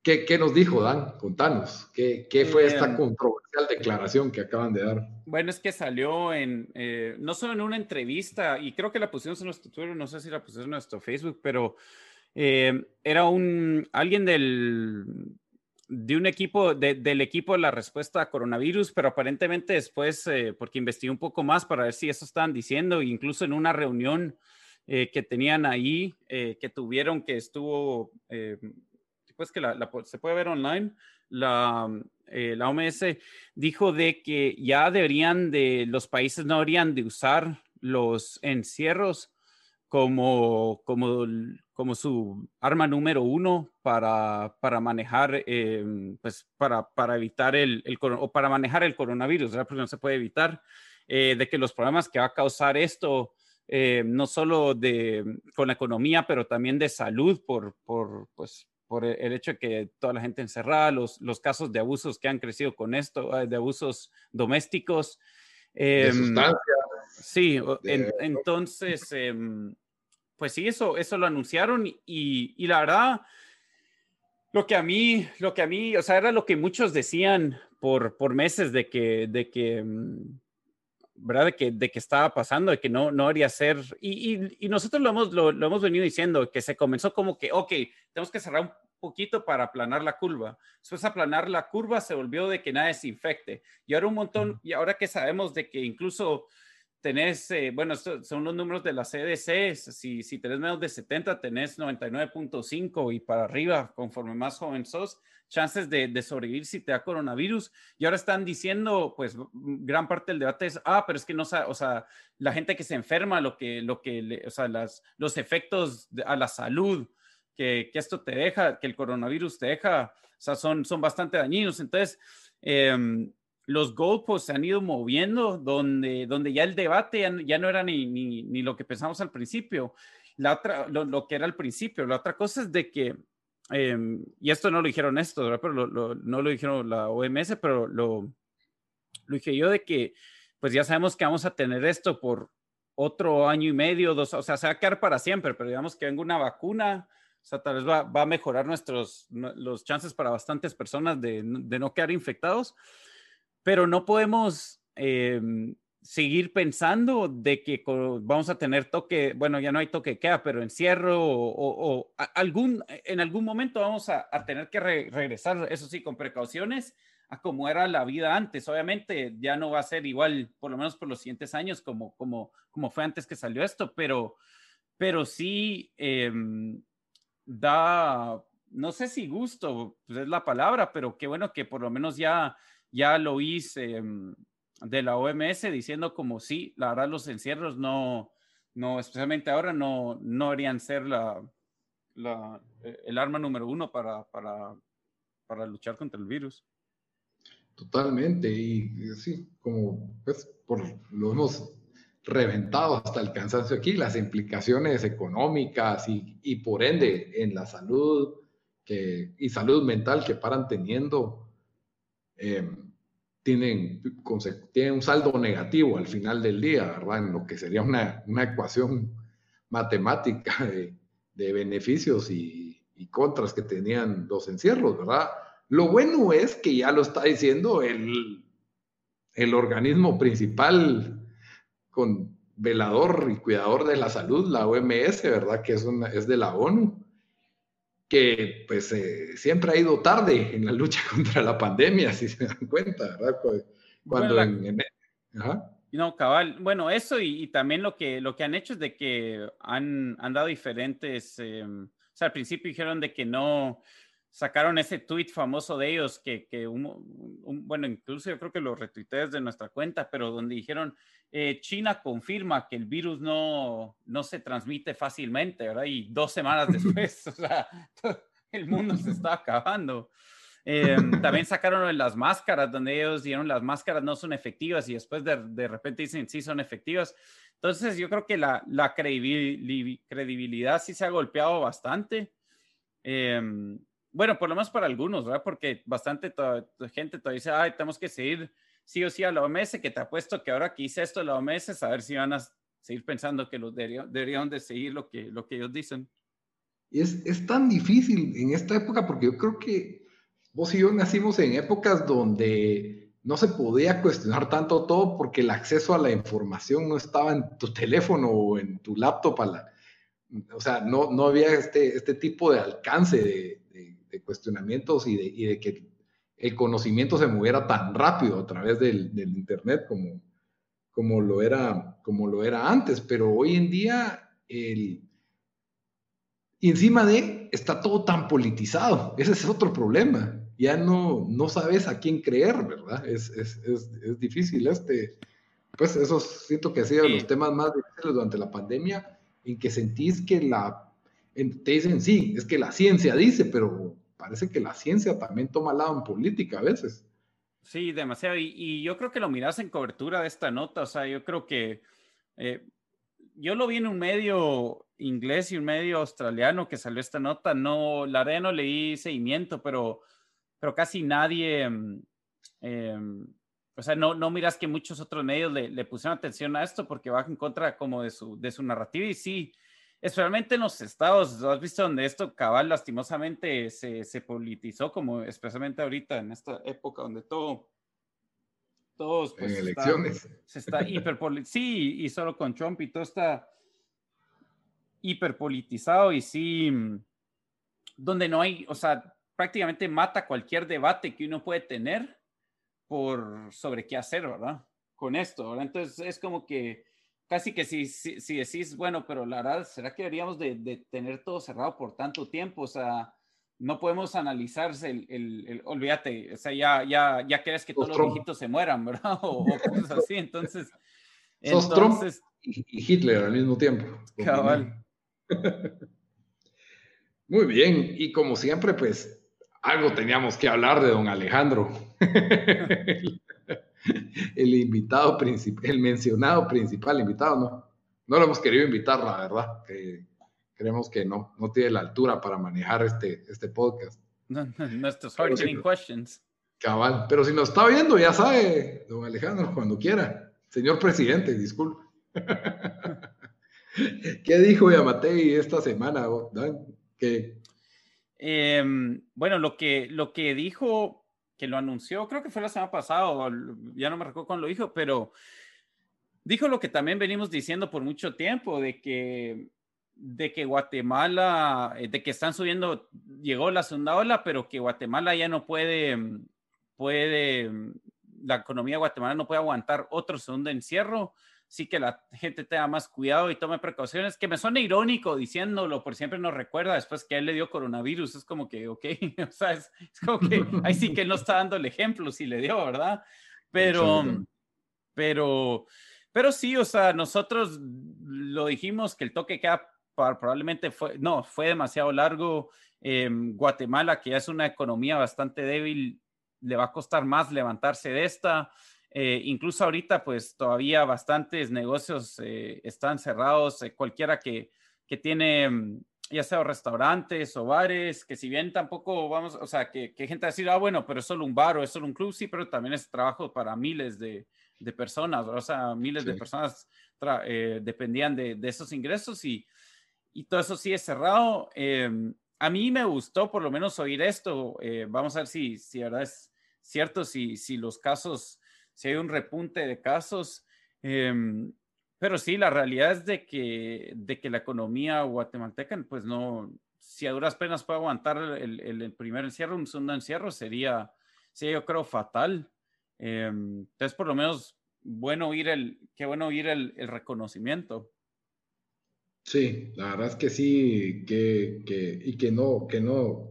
¿Qué, nos dijo, Dan? Contanos. ¿Qué, qué fue esta em, controversial declaración que acaban de dar? Bueno, es que salió en, eh, no solo en una entrevista, y creo que la pusimos en nuestro Twitter, no sé si la pusimos en nuestro Facebook, pero eh, era un, alguien del, de un equipo, del equipo de la respuesta a coronavirus, pero aparentemente después, eh, porque investigué un poco más para ver si eso estaban diciendo, incluso en una reunión que tenían ahí, que tuvieron, que estuvo pues que la, se puede ver online, la, eh, la OMS dijo de que ya deberían de, los países no deberían de usar los encierros como, como, como su arma número uno para, para manejar, eh, pues para, para evitar el, el, o para manejar el coronavirus, ¿verdad? porque no se puede evitar eh, de que los problemas que va a causar esto, no solo de, con la economía, pero también de salud por, por, pues, por e, el hecho de que toda la gente encerrada, los, los casos de abusos que han crecido con esto, de abusos domésticos. Eh, Sí, entonces, em, pues sí, eso, eso lo anunciaron y, y, la verdad, lo que a mí, lo que a mí, o sea, era lo que muchos decían por, por meses de que, de que, em, ¿verdad? De que, de que estaba pasando, de que no, no haría ser, y, y, nosotros lo hemos, lo, lo, hemos venido diciendo, que se comenzó como que, ok, tenemos que cerrar un poquito para aplanar la curva. Después aplanar la curva se volvió de que nadie se infecte. Y ahora un montón, y ahora que sabemos de que incluso tenés, eh, bueno, estos son los números de la CDC, si, si tenés menos de 70, tenés 99.5 y para arriba, conforme más joven sos, chances de, de, sobrevivir si te da coronavirus. Y ahora están diciendo, pues, gran parte del debate es, ah, pero es que no, o sea, la gente que se enferma, lo que, lo que, o sea, las, los efectos a la salud que, que, esto te deja, que el coronavirus te deja, o sea, son, son bastante dañinos. Entonces, eh, los goalposts se han ido moviendo, donde, donde ya el debate ya, no era ni, ni, ni, lo que pensamos al principio, la otra, lo, lo, que era al principio. La otra cosa es de que, eh, y esto no lo dijeron esto, ¿verdad? pero lo, lo, no lo dijeron la OMS, pero lo, lo dije yo de que, pues ya sabemos que vamos a tener esto por otro año y medio, dos, o sea, se va a quedar para siempre, pero digamos que venga una vacuna, o sea, tal vez va, va a mejorar nuestros, los chances para bastantes personas de, de no quedar infectados pero no podemos eh, seguir pensando de que vamos a tener toque, bueno, ya no hay toque queda, pero encierro o, o, algún, en algún momento vamos a, tener que re regresar, eso sí, con precauciones a como era la vida antes. Obviamente ya no va a ser igual, por lo menos por los siguientes años, como, como, como fue antes que salió esto, pero, pero sí eh, da, no sé si gusto pues es la palabra, pero qué bueno que por lo menos ya ya lo hice mm, de la OMS diciendo como sí, la verdad los encierros no, no especialmente ahora, no, no deberían ser la, la, eh, el arma número uno para, para, para luchar contra el virus. Totalmente, y sí, como pues por, lo hemos reventado hasta el cansancio aquí, las implicaciones económicas y, y por ende en la salud que, y salud mental que paran teniendo eh, tienen, tienen, un saldo negativo al final del día, ¿verdad? En lo que sería una, una ecuación matemática de, de beneficios y, y, contras que tenían los encierros, ¿verdad? Lo bueno es que ya lo está diciendo el, el organismo principal con velador y cuidador de la salud, la OMS, ¿verdad? Que es, una, es de la ONU que pues eh, siempre ha ido tarde en la lucha contra la pandemia, si se dan cuenta, ¿verdad? Cuando bueno, en, en, ¿ajá? No, cabal. Bueno, eso y, y, también lo que, lo que han hecho es de que han, han dado diferentes, eh, o sea, al principio dijeron de que no, sacaron ese tweet famoso de ellos que, que un, un, bueno, incluso yo creo que lo retuiteé desde nuestra cuenta, pero donde dijeron, eh, China confirma que el virus no, no se transmite fácilmente, ¿verdad? Y dos semanas después, o sea, el mundo se está acabando. Eh, también sacaron las máscaras, donde ellos dijeron las máscaras no son efectivas y después de, de repente dicen sí son efectivas. Entonces yo creo que la, la credibilidad sí se ha golpeado bastante. Eh, bueno, por lo menos para algunos, ¿verdad? Porque bastante to gente todavía dice, ay, tenemos que seguir sí o sí a la OMS, que te apuesto que ahora que hice esto la OMS, a ver si van a seguir pensando que los deberían, deberían de seguir lo que, lo que ellos dicen. Es, es tan difícil en esta época porque yo creo que vos y yo nacimos en épocas donde no se podía cuestionar tanto todo porque el acceso a la información no estaba en tu teléfono o en tu laptop. A la, o sea, no, no había este, este tipo de alcance de, de cuestionamientos y de, y de, que el conocimiento se moviera tan rápido a través del, del, Internet como, como, lo era, como lo era antes. Pero hoy en día, el, y encima de, está todo tan politizado. Ese es otro problema. ya no, no sabes a quién creer, ¿verdad? Es, es, es, es difícil este. Pues eso siento que ha sido los temas más difíciles durante la pandemia, en que sentís que la, te dicen, sí, es que la ciencia dice, pero parece que la ciencia también toma lado en política a veces. Sí, demasiado. Y, yo creo que lo miras en cobertura de esta nota. O sea, yo creo que eh, yo lo vi en un medio inglés y un medio australiano que salió esta nota. No, la verdad no leí seguimiento, pero, pero casi nadie, em, o sea, no, no miras que muchos otros medios le, le, pusieron atención a esto porque va en contra como de su, de su narrativa. Y sí, especialmente en los estados, ¿has visto donde esto cabal lastimosamente se, se, politizó, como especialmente ahorita en esta época donde todo, todos pues, en elecciones. se está hiperpolitizado, sí, y solo con Trump y todo está hiperpolitizado y sí, donde no hay, o sea, prácticamente mata cualquier debate que uno puede tener por sobre qué hacer, ¿verdad? Con esto, ¿verdad? Entonces es como que casi que si, si, decís, bueno, pero la verdad, ¿será que deberíamos de, tener todo cerrado por tanto tiempo? O sea, no podemos analizarse el, el, olvídate, o sea, ya, ya, ya quieres que todos los viejitos se mueran, ¿verdad? O, cosas así, entonces... Sos entonces, Trump y Hitler al mismo tiempo. Cabal. Muy bien, y como siempre, pues algo teníamos que hablar de don Alejandro. el invitado principal, el mencionado principal invitado, ¿no? No lo hemos querido invitar, la verdad, que creemos que no, no tiene la altura para manejar este, este podcast. Nuestros hard questions. Cabal, pero si nos está viendo, ya sabe, don Alejandro, cuando quiera. Señor presidente, disculpe. ¿Qué dijo Yamatei esta semana? Em, bueno, lo que, lo que dijo que lo anunció, creo que fue la semana pasada, ya no me recuerdo cuándo lo dijo, pero dijo lo que también venimos diciendo por mucho tiempo, de que, de que Guatemala, eh, de que están subiendo, llegó la segunda ola, pero que Guatemala ya no puede, puede, la economía de Guatemala no puede aguantar otro segundo encierro sí que la gente tenga más cuidado y tome precauciones, que me suena irónico diciéndolo, por siempre nos recuerda después que él le dio coronavirus, es como que, ok, o sea, es, como que ahí sí que él no está dando el ejemplo si le dio, ¿verdad? Pero, pero, pero sí, o sea, nosotros lo dijimos que el toque queda probablemente fue, no, fue demasiado largo. Em, Guatemala, que ya es una economía bastante débil, le va a costar más levantarse de esta. Eh, incluso ahorita, pues todavía bastantes negocios eh, están cerrados. Eh, cualquiera que, que tiene, mm, ya sea restaurantes o bares, que si bien tampoco vamos, o sea, que, que gente va a decir, ah, bueno, pero es solo un bar o es solo un club, sí, pero también es trabajo para miles de, de personas, o sea, miles de personas dependían de, de, esos ingresos y, y todo eso sí es cerrado. Em, a mí me gustó por lo menos oír esto. vamos a ver si, si verdad es cierto, si, si los casos si hay un repunte de casos. Em, pero sí, la realidad es de que, de que la economía guatemalteca, pues no, si a duras penas puede aguantar el, primer encierro, un segundo encierro sería, sería yo creo, fatal. Em, entonces, por lo menos, bueno oír el, qué bueno oír el, el, reconocimiento. Sí, la verdad es que sí, que, que, y que no, que no,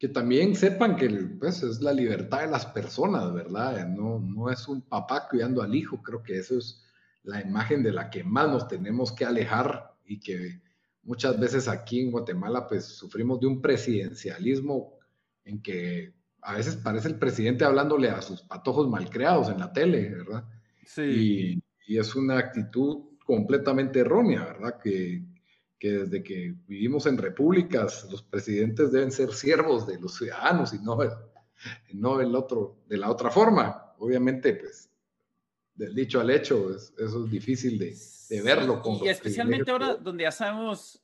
que también sepan que pues, es la libertad de las personas, ¿verdad? No, no es un papá cuidando al hijo, creo que eso es la imagen de la que más nos tenemos que alejar y que muchas veces aquí en Guatemala pues sufrimos de un presidencialismo en que a veces parece el presidente hablándole a sus patojos malcriados en la tele, ¿verdad? Sí. Y, y es una actitud completamente errónea, ¿verdad? Que, que desde que vivimos en repúblicas, los presidentes deben ser siervos de los ciudadanos y no, no el otro, de la otra forma. Obviamente, pues, del dicho al hecho, eso es difícil de, de verlo. y especialmente ahora donde ya sabemos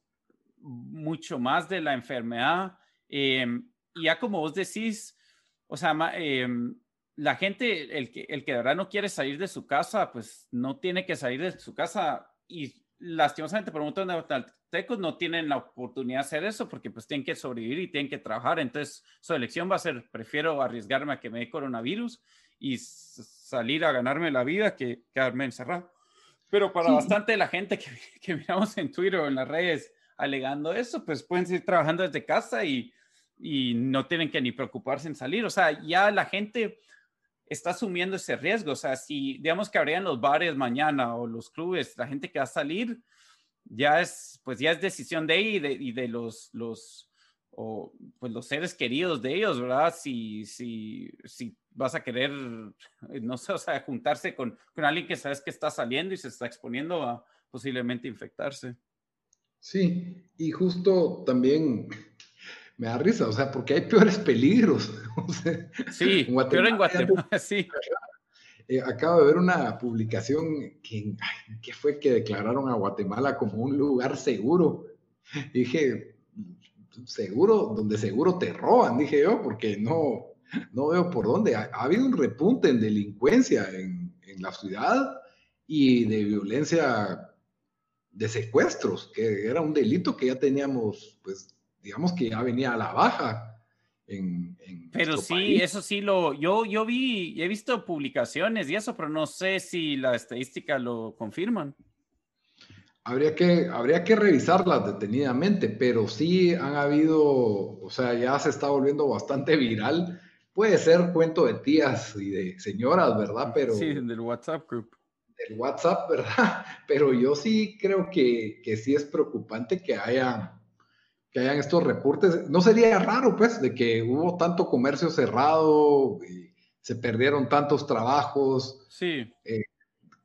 mucho más de la enfermedad, em, y ya como vos decís, o sea, em, la gente, el que, el que de verdad no quiere salir de su casa, pues no tiene que salir de su casa y lastimosamente por un montón de tecos no tienen la oportunidad de hacer eso porque pues tienen que sobrevivir y tienen que trabajar. Entonces su elección va a ser, prefiero arriesgarme a que me dé coronavirus y salir a ganarme la vida que quedarme encerrado. Pero para bastante de la gente que, que, miramos en Twitter o en las redes alegando eso, pues pueden seguir trabajando desde casa y, y no tienen que ni preocuparse en salir. O sea, ya la gente está asumiendo ese riesgo. O sea, si digamos que habrían los bares mañana o los clubes, la gente que va a salir, ya es, pues ya es decisión de y de, y de los, los, o pues los seres queridos de ellos, ¿verdad? Si, si, si vas a querer, no sé, o sea, juntarse con, con alguien que sabes que está saliendo y se está exponiendo a posiblemente infectarse. Sí, y justo también me da risa, o sea, porque hay peores peligros. sí, en peor en Guatemala, sí. Eh, acabo de ver una publicación que, que, fue que declararon a Guatemala como un lugar seguro. dije, seguro, donde seguro te roban, dije yo, porque no, no veo por dónde. Ha, habido un repunte en delincuencia en, en la ciudad y de violencia de secuestros, que era un delito que ya teníamos, pues, digamos que ya venía a la baja. En, pero sí, eso sí lo, yo, yo vi, he visto publicaciones y eso, pero no sé si la estadística lo confirman. Habría que, habría que revisarlas detenidamente, pero sí han habido, o sea, ya se está volviendo bastante viral. Puede ser cuento de tías y de señoras, ¿verdad? Pero, sí, del WhatsApp group el WhatsApp, ¿verdad? Pero yo sí creo que, que, sí es preocupante que haya que hayan estos reportes. No sería raro, pues, de que hubo tanto comercio cerrado, y se perdieron tantos trabajos, sí. Eh,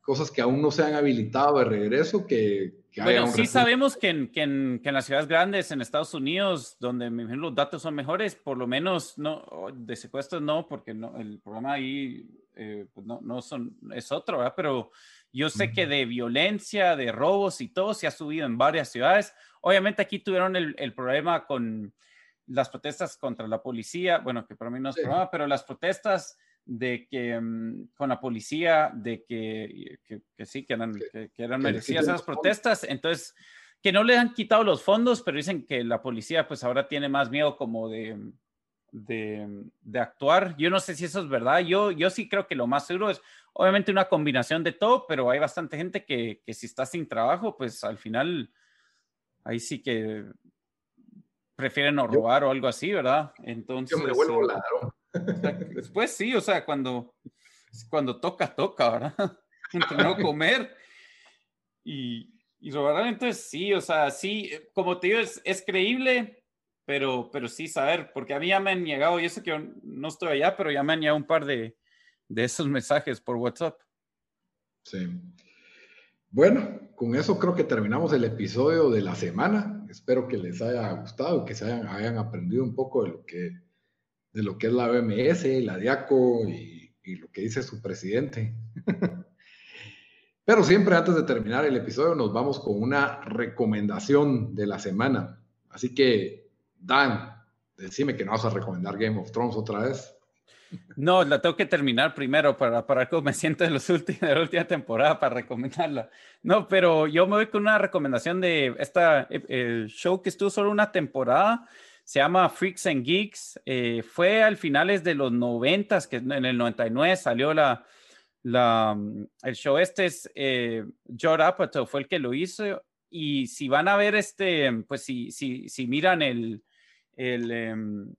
cosas que aún no se han habilitado de regreso, que, que bueno, sí sabemos que en, que, en, que en, las ciudades grandes, en Estados Unidos, donde los datos son mejores, por lo menos no de secuestros no, porque no, el programa ahí eh, pues no, no son, es otro, ¿verdad? Pero yo sé que de violencia, de robos y todo se ha subido en varias ciudades. Obviamente aquí tuvieron el, el problema con las protestas contra la policía, bueno, que para mí no es problema, pero las protestas de que mm, con la policía, de que, que, sí, que eran, que, eran merecidas esas protestas, entonces, que no le han quitado los fondos, pero dicen que la policía pues ahora tiene más miedo como de, de, de, actuar. Yo no sé si eso es verdad. Yo, yo sí creo que lo más seguro es obviamente una combinación de todo, pero hay bastante gente que, que si está sin trabajo, pues al final ahí sí que prefieren no robar o algo así, ¿verdad? Entonces... Yo me vuelvo eh, ladrón. Después sí, o sea, cuando, cuando toca, toca, ¿verdad? Entre no comer y, y robar. Entonces sí, o sea, sí, como te digo, es, es creíble, pero, pero sí saber, porque a mí ya me han llegado, yo sé que no estoy allá, pero ya me han llegado un par de, de esos mensajes por WhatsApp. Sí. Bueno, con eso creo que terminamos el episodio de la semana. Espero que les haya gustado, que se hayan, aprendido un poco de lo que, de lo que es la OMS, la DIACO y, y lo que dice su presidente. Pero siempre antes de terminar el episodio nos vamos con una recomendación de la semana. Así que Dan, decime que no vas a recomendar Game of Thrones otra vez. No, la tengo que terminar primero para, para cómo me siento en los últimos, de la última temporada para recomendarla. No, pero yo me voy con una recomendación de esta el show que estuvo solo una temporada. Se llama Freaks and Geeks. Eh, fue al finales de los noventas, que en el 99 salió la, la, el show este es eh, Joe Apatow fue el que lo hizo. Y si van a ver este, pues si, si, si miran el, el, em,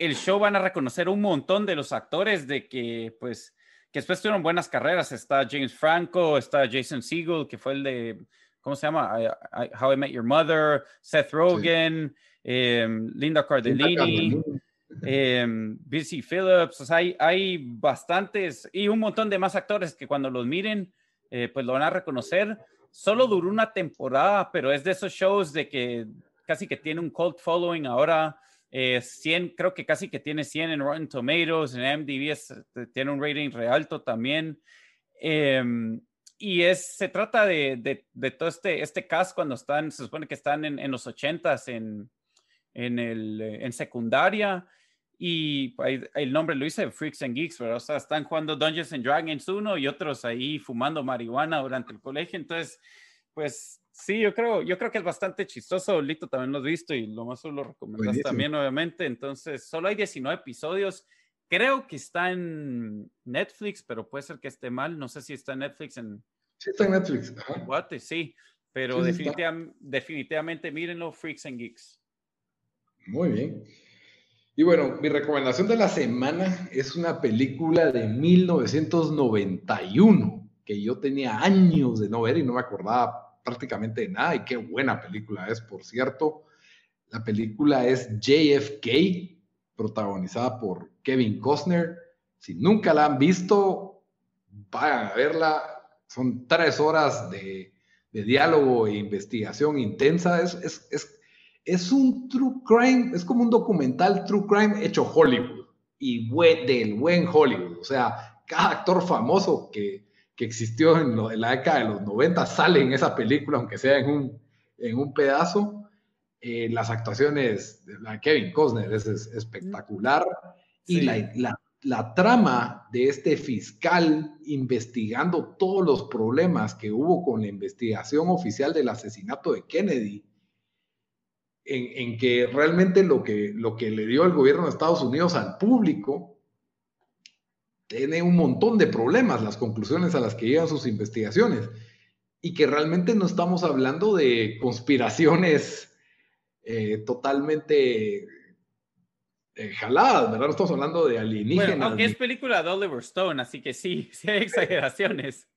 el show van a reconocer un montón de los actores de que, pues, que después tuvieron buenas carreras. Está James Franco, está Jason Segel, que fue el de, ¿cómo se llama? How I Met Your Mother, Seth Rogen, em, Linda Cardellini. Eh, Busy Phillips, hay, hay bastantes y un montón de más actores que cuando los miren, eh, pues lo van a reconocer. Solo duró una temporada, pero es de esos shows de que casi que tiene un cult following ahora. 100, eh, creo que casi que tiene 100 en Rotten Tomatoes, en MDB este, tiene un rating re alto también. Em, y es, se trata de, de, de, todo este, este cast cuando están, se supone que están en, en los 80s en, en, el, en secundaria. Y el nombre lo dice Freaks and Geeks, ¿verdad? O sea, están jugando Dungeons and Dragons uno y otros ahí fumando marihuana durante el colegio. Entonces, pues Sí, yo creo, yo creo que es bastante chistoso. Lito también lo has visto y lo más lo recomendas también, obviamente. Entonces, solo hay 19 episodios. Creo que está en Netflix, pero puede ser que esté mal. No sé si está en Netflix. En... Sí, está en Netflix. Guate, sí. Pero definitivamente, definitivamente mírenlo, Freaks and Geeks. Muy bien. Y bueno, mi recomendación de la semana es una película de 1991 que yo tenía años de no ver y no me acordaba prácticamente de nada. Y qué buena película es, por cierto. La película es JFK, protagonizada por Kevin Costner. Si nunca la han visto, vayan a verla. Son tres horas de, diálogo e investigación intensa. Es, es, es, es, un true crime, es como un documental true crime hecho Hollywood y del buen Hollywood. O sea, cada actor famoso que, que existió en, la década de los 90 sale en esa película, aunque sea en un, en un pedazo. Eh, las actuaciones de Kevin Costner es, espectacular. Y la, la, la, trama de este fiscal investigando todos los problemas que hubo con la investigación oficial del asesinato de Kennedy, en, en que realmente lo que, lo que le dio el gobierno de Estados Unidos al público tiene un montón de problemas las conclusiones a las que llegan sus investigaciones y que realmente no estamos hablando de conspiraciones eh, totalmente eh, jaladas, ¿verdad? No estamos hablando de alienígenas. Bueno, aunque es película de Oliver Stone, así que sí, sí hay exageraciones.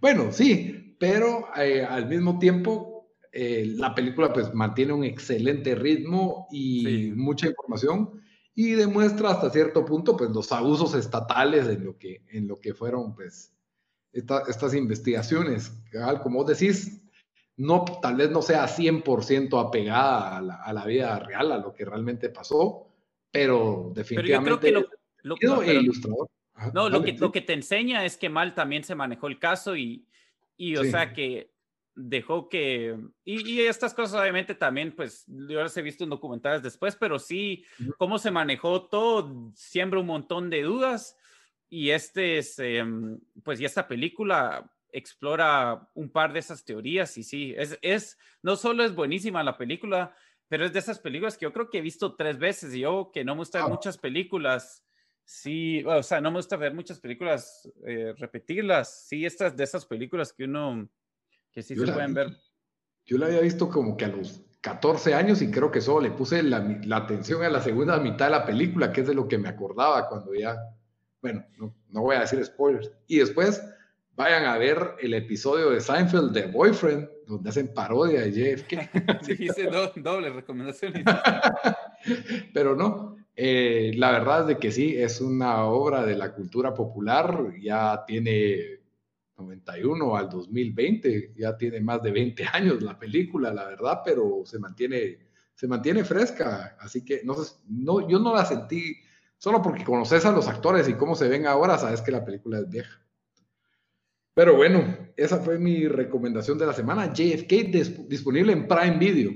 bueno, sí, pero eh, al mismo tiempo la película pues mantiene un excelente ritmo y mucha información y demuestra hasta cierto punto pues los abusos estatales en lo que, en lo que fueron pues estas investigaciones. Como vos decís, no, tal vez no sea 100% apegada a la, a la, vida real, a lo que realmente pasó, pero definitivamente... Pero yo creo que lo, no, lo que, lo que te enseña es que mal también se manejó el caso y, y o sea que dejó que, y, estas cosas obviamente también, pues yo las he visto en documentales después, pero sí, cómo se manejó todo, siembra un montón de dudas y este es, em, pues y esta película explora un par de esas teorías y sí, es, es, no solo es buenísima la película, pero es de esas películas que yo creo que he visto tres veces y yo que no me gustan muchas películas. Sí, o sea, no me gusta ver muchas películas, eh, repetirlas. Sí, estas de esas películas que uno, que sí se pueden ver. Yo la había visto como que a los 14 años y creo que solo le puse la, atención a la segunda mitad de la película, que es de lo que me acordaba cuando ya, bueno, no, no voy a decir spoilers. Y después vayan a ver el episodio de Seinfeld de Boyfriend, donde hacen parodia de JFK. Sí, hice doble recomendación. Pero no, eh, la verdad es de que sí, es una obra de la cultura popular, ya tiene 91 al 2020, ya tiene más de 20 años la película, la verdad, pero se mantiene, se mantiene fresca, así que no, no, yo no la sentí, solo porque conoces a los actores y cómo se ven ahora, sabes que la película es vieja. Pero bueno, esa fue mi recomendación de la semana, JFK disponible en Prime Video,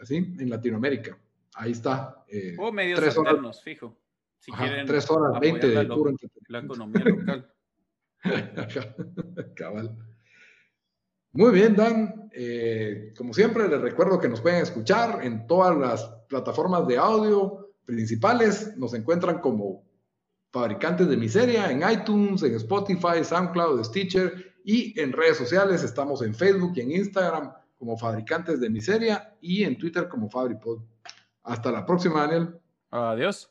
así, en Latinoamérica. Ahí está. Eh, o medios tres horas, fijo. Si tres horas 20 de puro La economía local. Cabal. Muy bien, Dan. Eh, como siempre, les recuerdo que nos pueden escuchar en todas las plataformas de audio principales. Nos encuentran como Fabricantes de Miseria en iTunes, en Spotify, SoundCloud, Stitcher y en redes sociales. Estamos en Facebook y en Instagram como Fabricantes de Miseria y en Twitter como FabriPod. Hasta la próxima, Daniel. Adiós.